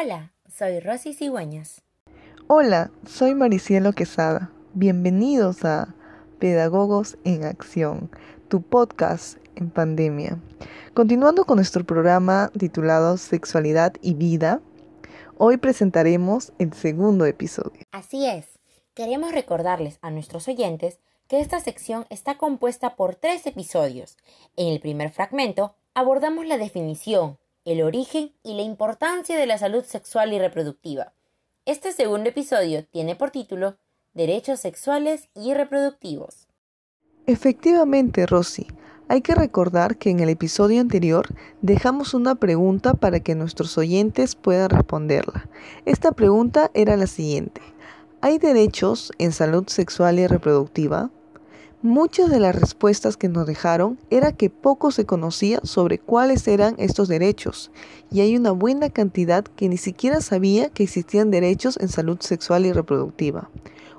Hola, soy Rosy Cigüeñas. Hola, soy Maricielo Quesada. Bienvenidos a Pedagogos en Acción, tu podcast en pandemia. Continuando con nuestro programa titulado Sexualidad y Vida, hoy presentaremos el segundo episodio. Así es, queremos recordarles a nuestros oyentes que esta sección está compuesta por tres episodios. En el primer fragmento abordamos la definición, el origen y la importancia de la salud sexual y reproductiva. Este segundo episodio tiene por título Derechos sexuales y reproductivos. Efectivamente, Rosy, hay que recordar que en el episodio anterior dejamos una pregunta para que nuestros oyentes puedan responderla. Esta pregunta era la siguiente. ¿Hay derechos en salud sexual y reproductiva? Muchas de las respuestas que nos dejaron era que poco se conocía sobre cuáles eran estos derechos y hay una buena cantidad que ni siquiera sabía que existían derechos en salud sexual y reproductiva.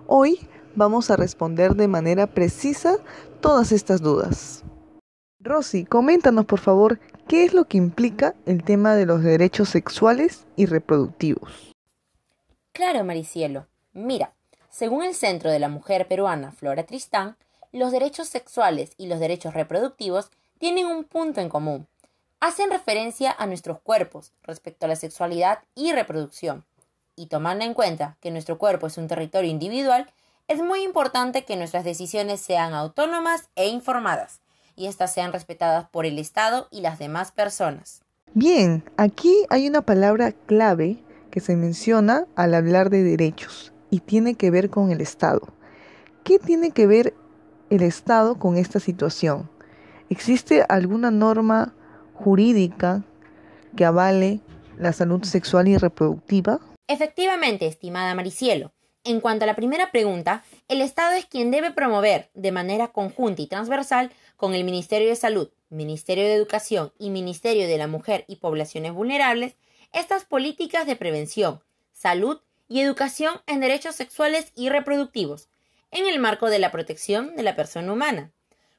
Hoy vamos a responder de manera precisa todas estas dudas. Rosy, coméntanos por favor qué es lo que implica el tema de los derechos sexuales y reproductivos. Claro, Maricielo. Mira, según el Centro de la Mujer Peruana Flora Tristán, los derechos sexuales y los derechos reproductivos tienen un punto en común. Hacen referencia a nuestros cuerpos respecto a la sexualidad y reproducción. Y tomando en cuenta que nuestro cuerpo es un territorio individual, es muy importante que nuestras decisiones sean autónomas e informadas, y éstas sean respetadas por el Estado y las demás personas. Bien, aquí hay una palabra clave que se menciona al hablar de derechos y tiene que ver con el Estado. ¿Qué tiene que ver el Estado con esta situación? ¿Existe alguna norma jurídica que avale la salud sexual y reproductiva? Efectivamente, estimada Maricielo. En cuanto a la primera pregunta, el Estado es quien debe promover de manera conjunta y transversal con el Ministerio de Salud, Ministerio de Educación y Ministerio de la Mujer y Poblaciones Vulnerables estas políticas de prevención, salud y educación en derechos sexuales y reproductivos, en el marco de la protección de la persona humana.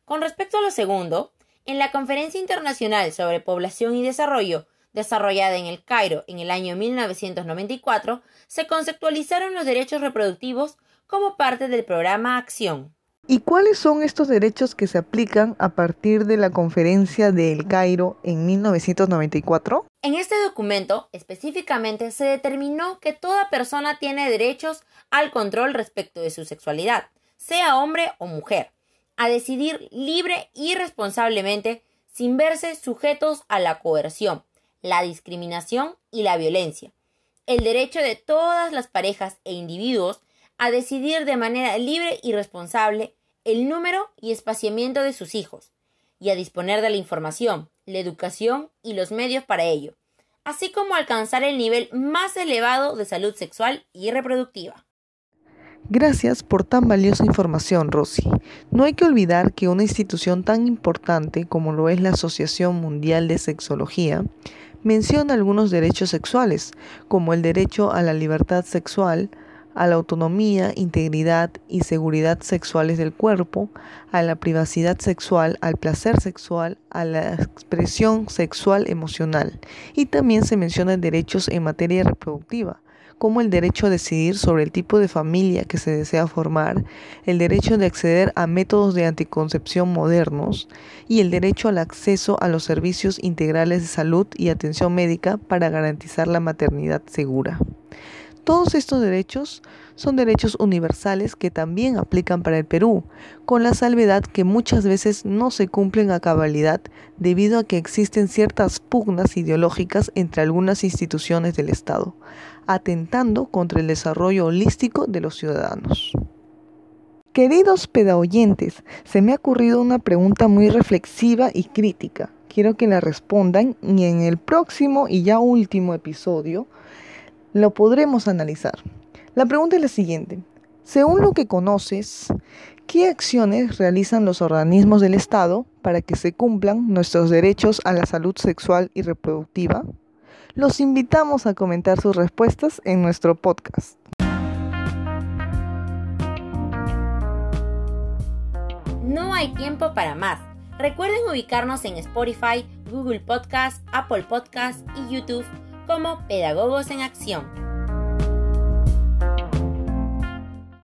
Con respecto a lo segundo, en la Conferencia Internacional sobre Población y Desarrollo, desarrollada en el Cairo en el año 1994, se conceptualizaron los derechos reproductivos como parte del programa Acción. ¿Y cuáles son estos derechos que se aplican a partir de la conferencia de El Cairo en 1994? En este documento, específicamente, se determinó que toda persona tiene derechos al control respecto de su sexualidad, sea hombre o mujer, a decidir libre y responsablemente sin verse sujetos a la coerción, la discriminación y la violencia. El derecho de todas las parejas e individuos a decidir de manera libre y responsable el número y espaciamiento de sus hijos, y a disponer de la información, la educación y los medios para ello, así como alcanzar el nivel más elevado de salud sexual y reproductiva. Gracias por tan valiosa información, Rosy. No hay que olvidar que una institución tan importante como lo es la Asociación Mundial de Sexología menciona algunos derechos sexuales, como el derecho a la libertad sexual, a la autonomía, integridad y seguridad sexuales del cuerpo, a la privacidad sexual, al placer sexual, a la expresión sexual emocional. Y también se mencionan derechos en materia reproductiva, como el derecho a decidir sobre el tipo de familia que se desea formar, el derecho de acceder a métodos de anticoncepción modernos y el derecho al acceso a los servicios integrales de salud y atención médica para garantizar la maternidad segura. Todos estos derechos son derechos universales que también aplican para el Perú, con la salvedad que muchas veces no se cumplen a cabalidad debido a que existen ciertas pugnas ideológicas entre algunas instituciones del Estado, atentando contra el desarrollo holístico de los ciudadanos. Queridos pedaoyentes, se me ha ocurrido una pregunta muy reflexiva y crítica. Quiero que la respondan y en el próximo y ya último episodio lo podremos analizar. La pregunta es la siguiente. Según lo que conoces, ¿qué acciones realizan los organismos del Estado para que se cumplan nuestros derechos a la salud sexual y reproductiva? Los invitamos a comentar sus respuestas en nuestro podcast. No hay tiempo para más. Recuerden ubicarnos en Spotify, Google Podcast, Apple Podcast y YouTube como Pedagogos en Acción.